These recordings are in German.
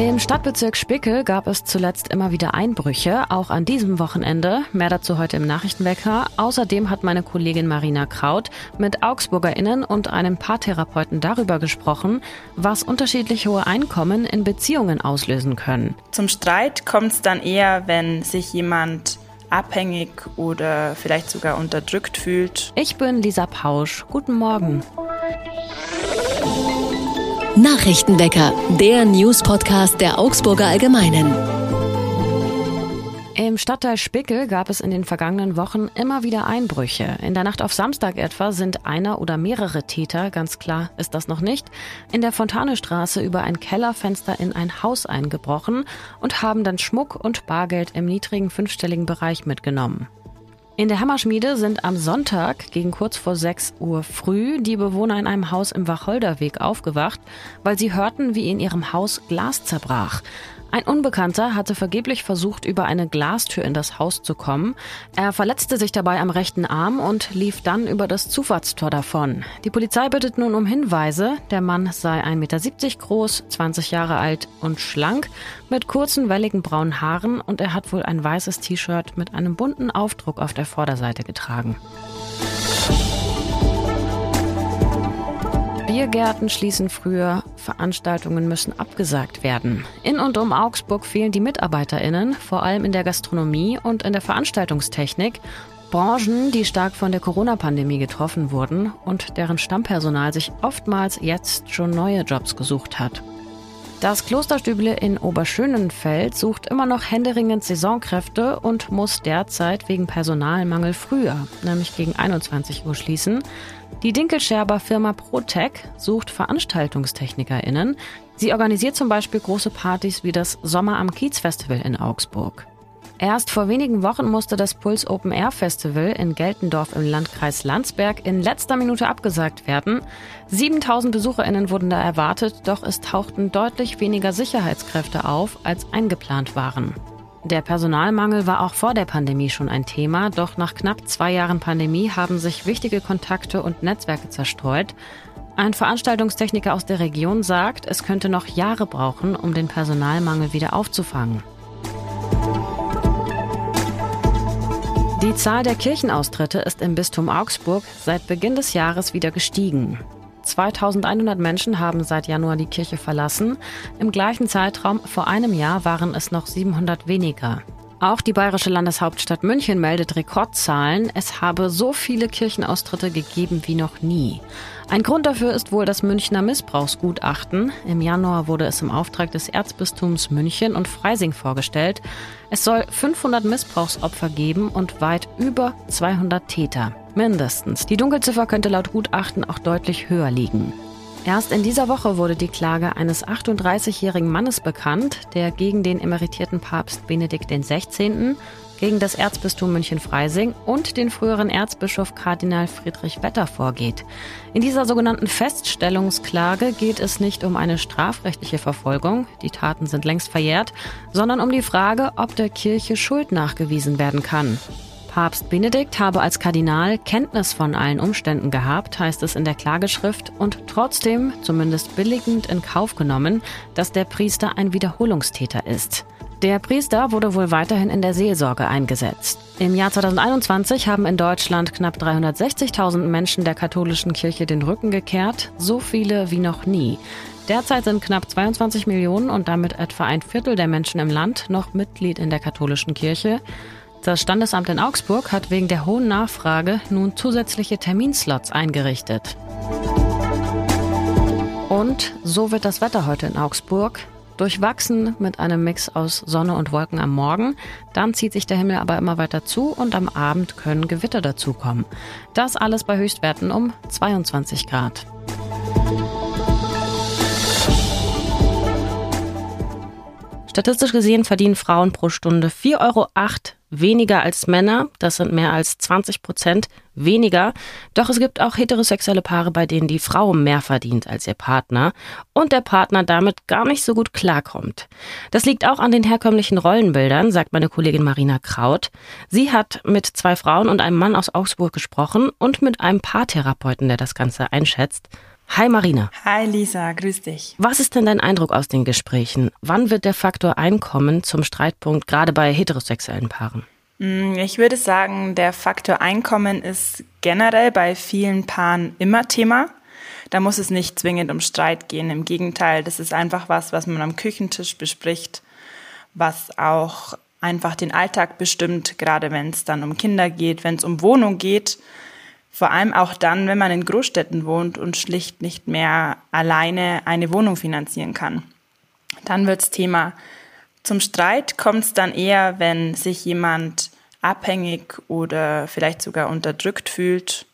Im Stadtbezirk Spickel gab es zuletzt immer wieder Einbrüche, auch an diesem Wochenende. Mehr dazu heute im Nachrichtenwecker. Außerdem hat meine Kollegin Marina Kraut mit AugsburgerInnen und einem Paartherapeuten darüber gesprochen, was unterschiedlich hohe Einkommen in Beziehungen auslösen können. Zum Streit kommt es dann eher, wenn sich jemand abhängig oder vielleicht sogar unterdrückt fühlt. Ich bin Lisa Pausch. Guten Morgen. Nachrichtenwecker, der News-Podcast der Augsburger Allgemeinen. Im Stadtteil Spickel gab es in den vergangenen Wochen immer wieder Einbrüche. In der Nacht auf Samstag etwa sind einer oder mehrere Täter, ganz klar ist das noch nicht, in der Fontanestraße über ein Kellerfenster in ein Haus eingebrochen und haben dann Schmuck und Bargeld im niedrigen fünfstelligen Bereich mitgenommen. In der Hammerschmiede sind am Sonntag gegen kurz vor 6 Uhr früh die Bewohner in einem Haus im Wacholderweg aufgewacht, weil sie hörten, wie in ihrem Haus Glas zerbrach. Ein Unbekannter hatte vergeblich versucht, über eine Glastür in das Haus zu kommen. Er verletzte sich dabei am rechten Arm und lief dann über das Zufahrtstor davon. Die Polizei bittet nun um Hinweise. Der Mann sei 1,70 Meter groß, 20 Jahre alt und schlank, mit kurzen, welligen braunen Haaren und er hat wohl ein weißes T-Shirt mit einem bunten Aufdruck auf der Vorderseite getragen. Biergärten schließen früher, Veranstaltungen müssen abgesagt werden. In und um Augsburg fehlen die MitarbeiterInnen, vor allem in der Gastronomie und in der Veranstaltungstechnik. Branchen, die stark von der Corona-Pandemie getroffen wurden und deren Stammpersonal sich oftmals jetzt schon neue Jobs gesucht hat. Das Klosterstüble in Oberschönenfeld sucht immer noch händeringend Saisonkräfte und muss derzeit wegen Personalmangel früher, nämlich gegen 21 Uhr schließen. Die Dinkelscherber Firma Protec sucht VeranstaltungstechnikerInnen. Sie organisiert zum Beispiel große Partys wie das Sommer am Kiez Festival in Augsburg. Erst vor wenigen Wochen musste das Puls Open Air Festival in Geltendorf im Landkreis Landsberg in letzter Minute abgesagt werden. 7000 BesucherInnen wurden da erwartet, doch es tauchten deutlich weniger Sicherheitskräfte auf, als eingeplant waren. Der Personalmangel war auch vor der Pandemie schon ein Thema, doch nach knapp zwei Jahren Pandemie haben sich wichtige Kontakte und Netzwerke zerstreut. Ein Veranstaltungstechniker aus der Region sagt, es könnte noch Jahre brauchen, um den Personalmangel wieder aufzufangen. Die Zahl der Kirchenaustritte ist im Bistum Augsburg seit Beginn des Jahres wieder gestiegen. 2100 Menschen haben seit Januar die Kirche verlassen. Im gleichen Zeitraum vor einem Jahr waren es noch 700 weniger. Auch die bayerische Landeshauptstadt München meldet Rekordzahlen. Es habe so viele Kirchenaustritte gegeben wie noch nie. Ein Grund dafür ist wohl das Münchner Missbrauchsgutachten. Im Januar wurde es im Auftrag des Erzbistums München und Freising vorgestellt. Es soll 500 Missbrauchsopfer geben und weit über 200 Täter. Mindestens. Die Dunkelziffer könnte laut Gutachten auch deutlich höher liegen. Erst in dieser Woche wurde die Klage eines 38-jährigen Mannes bekannt, der gegen den emeritierten Papst Benedikt XVI., gegen das Erzbistum München-Freising und den früheren Erzbischof Kardinal Friedrich Wetter vorgeht. In dieser sogenannten Feststellungsklage geht es nicht um eine strafrechtliche Verfolgung, die Taten sind längst verjährt, sondern um die Frage, ob der Kirche Schuld nachgewiesen werden kann. Papst Benedikt habe als Kardinal Kenntnis von allen Umständen gehabt, heißt es in der Klageschrift, und trotzdem, zumindest billigend in Kauf genommen, dass der Priester ein Wiederholungstäter ist. Der Priester wurde wohl weiterhin in der Seelsorge eingesetzt. Im Jahr 2021 haben in Deutschland knapp 360.000 Menschen der katholischen Kirche den Rücken gekehrt, so viele wie noch nie. Derzeit sind knapp 22 Millionen und damit etwa ein Viertel der Menschen im Land noch Mitglied in der katholischen Kirche. Das Standesamt in Augsburg hat wegen der hohen Nachfrage nun zusätzliche Terminslots eingerichtet. Und so wird das Wetter heute in Augsburg. Durchwachsen mit einem Mix aus Sonne und Wolken am Morgen. Dann zieht sich der Himmel aber immer weiter zu und am Abend können Gewitter dazukommen. Das alles bei Höchstwerten um 22 Grad. Statistisch gesehen verdienen Frauen pro Stunde 4,08 Euro weniger als Männer. Das sind mehr als 20 Prozent weniger. Doch es gibt auch heterosexuelle Paare, bei denen die Frau mehr verdient als ihr Partner und der Partner damit gar nicht so gut klarkommt. Das liegt auch an den herkömmlichen Rollenbildern, sagt meine Kollegin Marina Kraut. Sie hat mit zwei Frauen und einem Mann aus Augsburg gesprochen und mit einem Paartherapeuten, der das Ganze einschätzt. Hi Marina. Hi Lisa, grüß dich. Was ist denn dein Eindruck aus den Gesprächen? Wann wird der Faktor Einkommen zum Streitpunkt, gerade bei heterosexuellen Paaren? Mm, ich würde sagen, der Faktor Einkommen ist generell bei vielen Paaren immer Thema. Da muss es nicht zwingend um Streit gehen. Im Gegenteil, das ist einfach was, was man am Küchentisch bespricht, was auch einfach den Alltag bestimmt, gerade wenn es dann um Kinder geht, wenn es um Wohnung geht. Vor allem auch dann, wenn man in Großstädten wohnt und schlicht nicht mehr alleine eine Wohnung finanzieren kann. Dann wird's Thema. Zum Streit kommt es dann eher, wenn sich jemand abhängig oder vielleicht sogar unterdrückt fühlt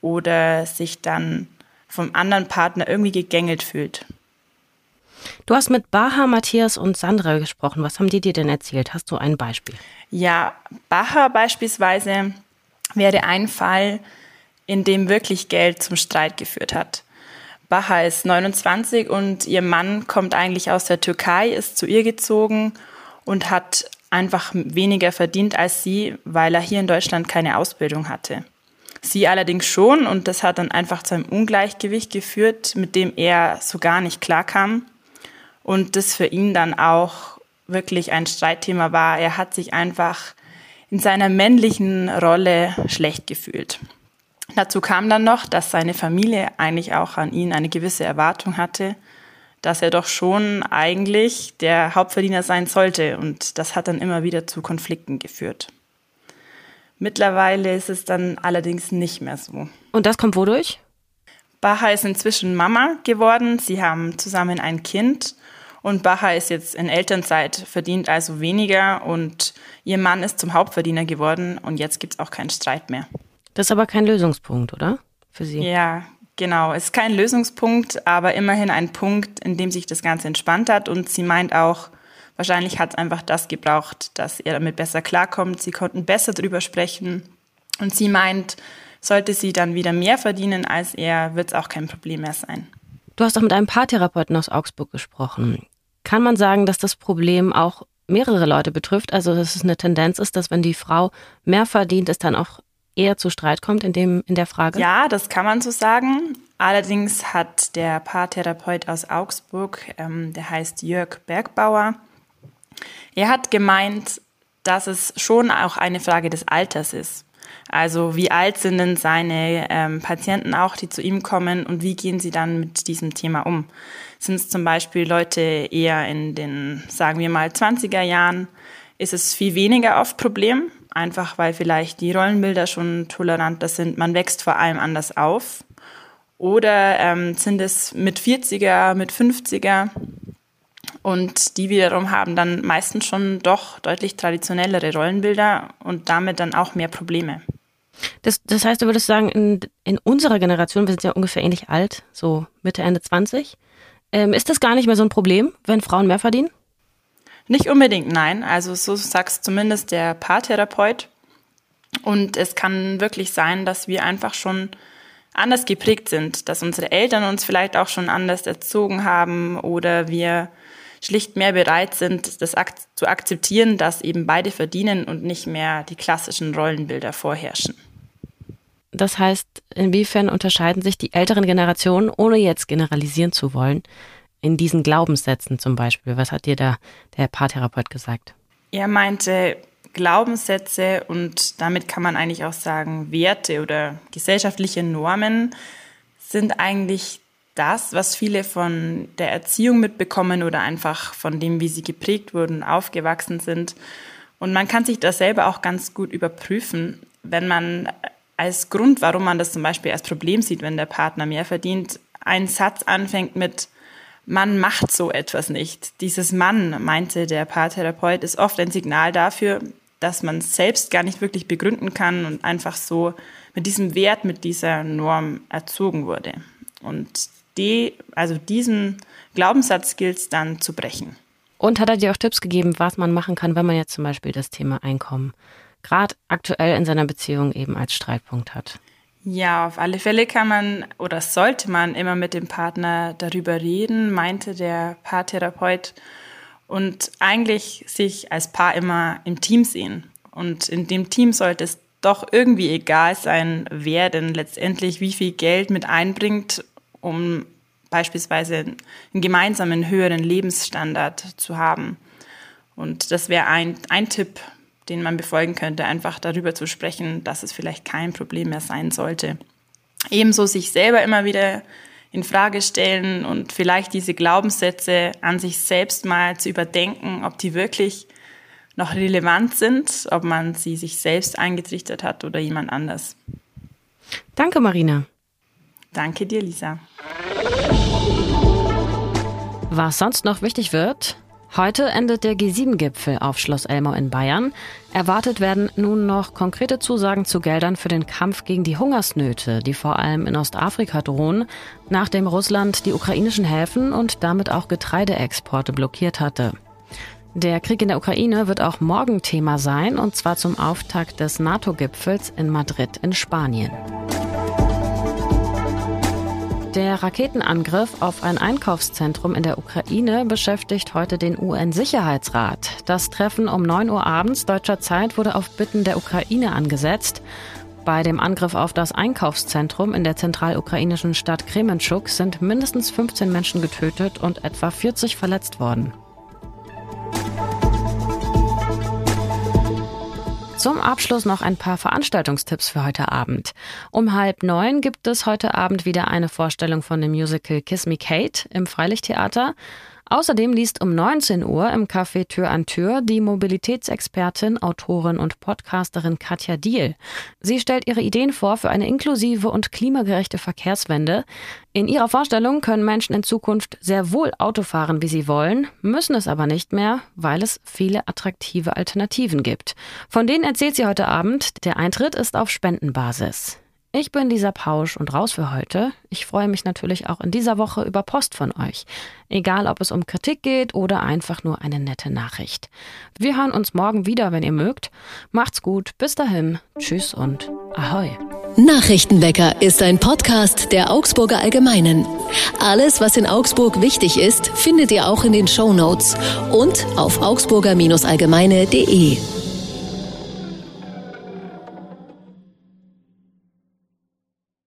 oder sich dann vom anderen Partner irgendwie gegängelt fühlt. Du hast mit Baha, Matthias und Sandra gesprochen. Was haben die dir denn erzählt? Hast du ein Beispiel? Ja, Baha beispielsweise wäre ein Fall, in dem wirklich Geld zum Streit geführt hat. Baha ist 29 und ihr Mann kommt eigentlich aus der Türkei, ist zu ihr gezogen und hat einfach weniger verdient als sie, weil er hier in Deutschland keine Ausbildung hatte. Sie allerdings schon und das hat dann einfach zu einem Ungleichgewicht geführt, mit dem er so gar nicht klarkam und das für ihn dann auch wirklich ein Streitthema war. Er hat sich einfach in seiner männlichen Rolle schlecht gefühlt. Dazu kam dann noch, dass seine Familie eigentlich auch an ihn eine gewisse Erwartung hatte, dass er doch schon eigentlich der Hauptverdiener sein sollte. Und das hat dann immer wieder zu Konflikten geführt. Mittlerweile ist es dann allerdings nicht mehr so. Und das kommt wodurch? Baha ist inzwischen Mama geworden. Sie haben zusammen ein Kind. Und Baha ist jetzt in Elternzeit, verdient also weniger. Und ihr Mann ist zum Hauptverdiener geworden. Und jetzt gibt es auch keinen Streit mehr. Das ist aber kein Lösungspunkt, oder? Für Sie? Ja, genau. Es ist kein Lösungspunkt, aber immerhin ein Punkt, in dem sich das Ganze entspannt hat. Und sie meint auch, wahrscheinlich hat es einfach das gebraucht, dass er damit besser klarkommt. Sie konnten besser drüber sprechen. Und sie meint, sollte sie dann wieder mehr verdienen als er, wird es auch kein Problem mehr sein. Du hast auch mit einem Paartherapeuten aus Augsburg gesprochen. Kann man sagen, dass das Problem auch mehrere Leute betrifft? Also, dass es eine Tendenz ist, dass wenn die Frau mehr verdient, es dann auch eher zu Streit kommt in, dem, in der Frage? Ja, das kann man so sagen. Allerdings hat der Paartherapeut aus Augsburg, ähm, der heißt Jörg Bergbauer, er hat gemeint, dass es schon auch eine Frage des Alters ist. Also wie alt sind denn seine ähm, Patienten auch, die zu ihm kommen und wie gehen sie dann mit diesem Thema um? Sind es zum Beispiel Leute eher in den, sagen wir mal, 20er Jahren, ist es viel weniger oft Problem, einfach weil vielleicht die Rollenbilder schon toleranter sind. Man wächst vor allem anders auf. Oder ähm, sind es mit 40er, mit 50er? Und die wiederum haben dann meistens schon doch deutlich traditionellere Rollenbilder und damit dann auch mehr Probleme. Das, das heißt, du würdest sagen, in, in unserer Generation, wir sind ja ungefähr ähnlich alt, so Mitte, Ende 20, ähm, ist das gar nicht mehr so ein Problem, wenn Frauen mehr verdienen? Nicht unbedingt, nein. Also so sagt zumindest der Paartherapeut. Und es kann wirklich sein, dass wir einfach schon anders geprägt sind, dass unsere Eltern uns vielleicht auch schon anders erzogen haben oder wir schlicht mehr bereit sind, das ak zu akzeptieren, dass eben beide verdienen und nicht mehr die klassischen Rollenbilder vorherrschen. Das heißt, inwiefern unterscheiden sich die älteren Generationen, ohne jetzt generalisieren zu wollen, in diesen Glaubenssätzen zum Beispiel? Was hat dir da der Paartherapeut gesagt? Er meinte, Glaubenssätze und damit kann man eigentlich auch sagen, Werte oder gesellschaftliche Normen sind eigentlich das, was viele von der Erziehung mitbekommen oder einfach von dem, wie sie geprägt wurden, aufgewachsen sind. Und man kann sich das selber auch ganz gut überprüfen, wenn man als Grund, warum man das zum Beispiel als Problem sieht, wenn der Partner mehr verdient, einen Satz anfängt mit man macht so etwas nicht. Dieses Mann, meinte der Paartherapeut, ist oft ein Signal dafür, dass man selbst gar nicht wirklich begründen kann und einfach so mit diesem Wert, mit dieser Norm erzogen wurde. Und die, also diesen Glaubenssatz gilt es dann zu brechen. Und hat er dir auch Tipps gegeben, was man machen kann, wenn man jetzt zum Beispiel das Thema Einkommen gerade aktuell in seiner Beziehung eben als Streitpunkt hat? Ja, auf alle Fälle kann man oder sollte man immer mit dem Partner darüber reden, meinte der Paartherapeut. Und eigentlich sich als Paar immer im Team sehen. Und in dem Team sollte es doch irgendwie egal sein, wer denn letztendlich wie viel Geld mit einbringt um beispielsweise einen gemeinsamen höheren Lebensstandard zu haben. Und das wäre ein, ein Tipp, den man befolgen könnte, einfach darüber zu sprechen, dass es vielleicht kein Problem mehr sein sollte. Ebenso sich selber immer wieder in Frage stellen und vielleicht diese Glaubenssätze an sich selbst mal zu überdenken, ob die wirklich noch relevant sind, ob man sie sich selbst eingetrichtert hat oder jemand anders. Danke, Marina. Danke dir, Lisa. Was sonst noch wichtig wird, Heute endet der G7-Gipfel auf Schloss Elmau in Bayern. Erwartet werden nun noch konkrete Zusagen zu Geldern für den Kampf gegen die Hungersnöte, die vor allem in Ostafrika drohen, nachdem Russland die ukrainischen Häfen und damit auch Getreideexporte blockiert hatte. Der Krieg in der Ukraine wird auch morgen Thema sein, und zwar zum Auftakt des NATO-Gipfels in Madrid in Spanien. Der Raketenangriff auf ein Einkaufszentrum in der Ukraine beschäftigt heute den UN-Sicherheitsrat. Das Treffen um 9 Uhr abends deutscher Zeit wurde auf Bitten der Ukraine angesetzt. Bei dem Angriff auf das Einkaufszentrum in der zentralukrainischen Stadt Kremenchuk sind mindestens 15 Menschen getötet und etwa 40 verletzt worden. Zum Abschluss noch ein paar Veranstaltungstipps für heute Abend. Um halb neun gibt es heute Abend wieder eine Vorstellung von dem Musical Kiss Me Kate im Freilichttheater. Außerdem liest um 19 Uhr im Café Tür an Tür die Mobilitätsexpertin, Autorin und Podcasterin Katja Diel. Sie stellt ihre Ideen vor für eine inklusive und klimagerechte Verkehrswende. In ihrer Vorstellung können Menschen in Zukunft sehr wohl Auto fahren, wie sie wollen, müssen es aber nicht mehr, weil es viele attraktive Alternativen gibt. Von denen erzählt sie heute Abend. Der Eintritt ist auf Spendenbasis. Ich bin Lisa Pausch und raus für heute. Ich freue mich natürlich auch in dieser Woche über Post von euch. Egal, ob es um Kritik geht oder einfach nur eine nette Nachricht. Wir hören uns morgen wieder, wenn ihr mögt. Macht's gut. Bis dahin. Tschüss und Ahoi. Nachrichtenwecker ist ein Podcast der Augsburger Allgemeinen. Alles, was in Augsburg wichtig ist, findet ihr auch in den Show Notes und auf augsburger-allgemeine.de.